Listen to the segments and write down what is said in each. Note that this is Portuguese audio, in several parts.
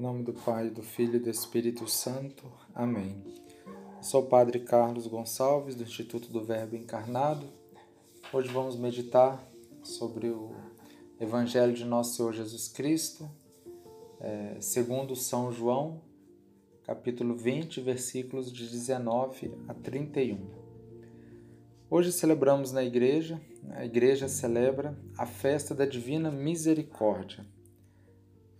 Em nome do Pai, do Filho e do Espírito Santo. Amém. sou o Padre Carlos Gonçalves, do Instituto do Verbo Encarnado. Hoje vamos meditar sobre o Evangelho de Nosso Senhor Jesus Cristo, é, segundo São João, capítulo 20, versículos de 19 a 31. Hoje celebramos na igreja, a igreja celebra a festa da Divina Misericórdia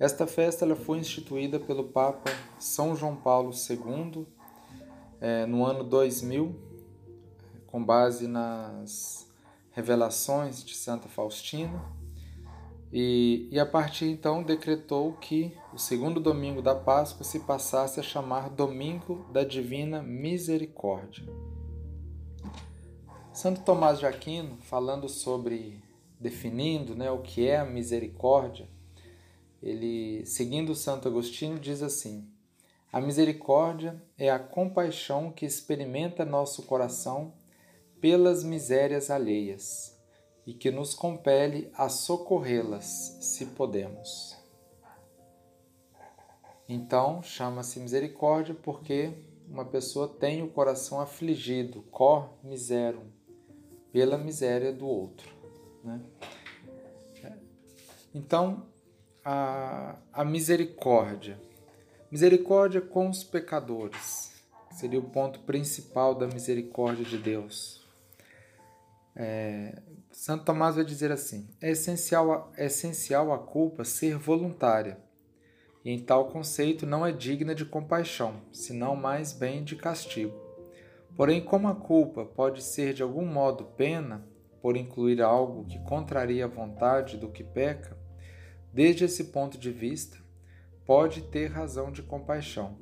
esta festa ela foi instituída pelo Papa São João Paulo II é, no ano 2000, com base nas revelações de Santa Faustina, e, e a partir então decretou que o segundo domingo da Páscoa se passasse a chamar Domingo da Divina Misericórdia. Santo Tomás de Aquino, falando sobre, definindo né, o que é a misericórdia, ele, seguindo Santo Agostinho, diz assim: A misericórdia é a compaixão que experimenta nosso coração pelas misérias alheias e que nos compele a socorrê-las, se podemos. Então, chama-se misericórdia porque uma pessoa tem o coração afligido, cor miserum, pela miséria do outro. Né? Então, a, a misericórdia. Misericórdia com os pecadores. Seria o ponto principal da misericórdia de Deus. É, Santo Tomás vai dizer assim: é essencial, é essencial a culpa ser voluntária, e em tal conceito não é digna de compaixão, senão mais bem de castigo. Porém, como a culpa pode ser de algum modo pena, por incluir algo que contraria a vontade do que peca, Desde esse ponto de vista, pode ter razão de compaixão.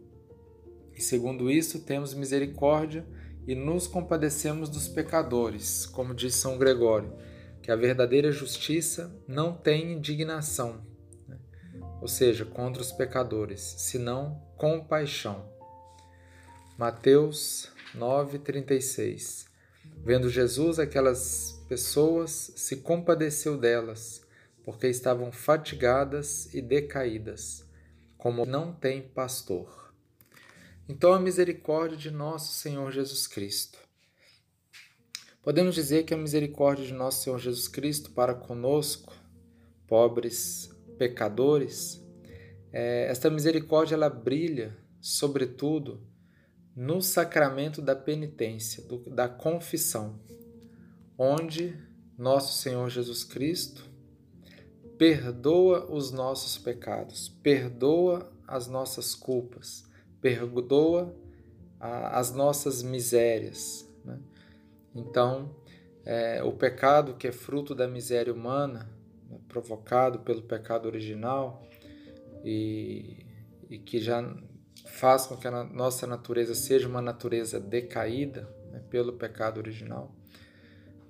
E segundo isso, temos misericórdia e nos compadecemos dos pecadores, como diz São Gregório, que a verdadeira justiça não tem indignação, né? ou seja, contra os pecadores, senão compaixão. Mateus 9,36 Vendo Jesus aquelas pessoas, se compadeceu delas porque estavam fatigadas e decaídas, como não tem pastor. Então, a misericórdia de nosso Senhor Jesus Cristo. Podemos dizer que a misericórdia de nosso Senhor Jesus Cristo para conosco, pobres pecadores, é, esta misericórdia ela brilha, sobretudo, no sacramento da penitência, do, da confissão, onde nosso Senhor Jesus Cristo perdoa os nossos pecados, perdoa as nossas culpas, perdoa as nossas misérias. Né? Então, é, o pecado que é fruto da miséria humana, né, provocado pelo pecado original e, e, que já faz com que a nossa natureza seja uma natureza decaída né, pelo pecado original.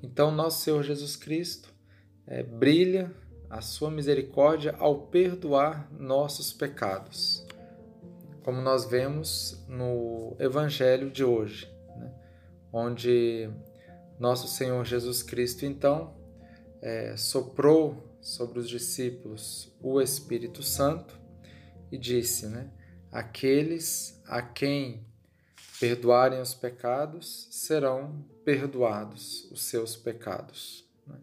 Então, nosso Senhor Jesus Cristo é, brilha a sua misericórdia ao perdoar nossos pecados, como nós vemos no Evangelho de hoje, né? onde nosso Senhor Jesus Cristo então é, soprou sobre os discípulos o Espírito Santo e disse, né? Aqueles a quem perdoarem os pecados serão perdoados os seus pecados. Né?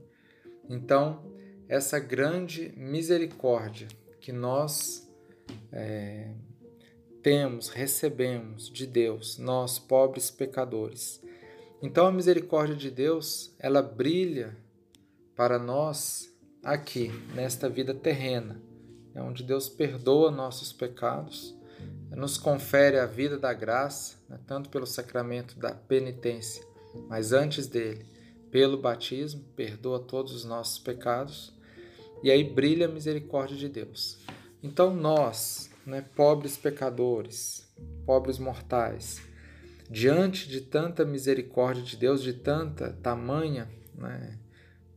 Então, essa grande misericórdia que nós é, temos, recebemos de Deus, nós pobres pecadores. Então a misericórdia de Deus, ela brilha para nós aqui, nesta vida terrena, é onde Deus perdoa nossos pecados, nos confere a vida da graça, né, tanto pelo sacramento da penitência, mas antes dele, pelo batismo, perdoa todos os nossos pecados e aí brilha a misericórdia de Deus. Então nós, né, pobres pecadores, pobres mortais, diante de tanta misericórdia de Deus, de tanta tamanha né,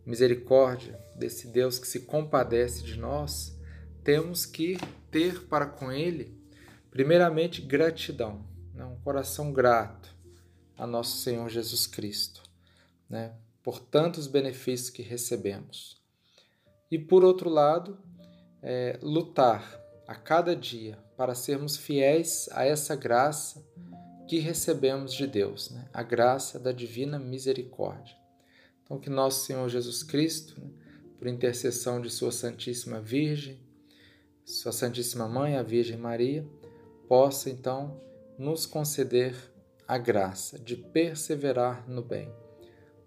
misericórdia desse Deus que se compadece de nós, temos que ter para com Ele, primeiramente, gratidão, né, um coração grato a nosso Senhor Jesus Cristo, né, por tantos benefícios que recebemos e, por outro lado, é, lutar a cada dia para sermos fiéis a essa graça que recebemos de Deus, né? a graça da divina misericórdia. Então, que nosso Senhor Jesus Cristo, né, por intercessão de Sua Santíssima Virgem, Sua Santíssima Mãe, a Virgem Maria, possa então nos conceder a graça de perseverar no bem.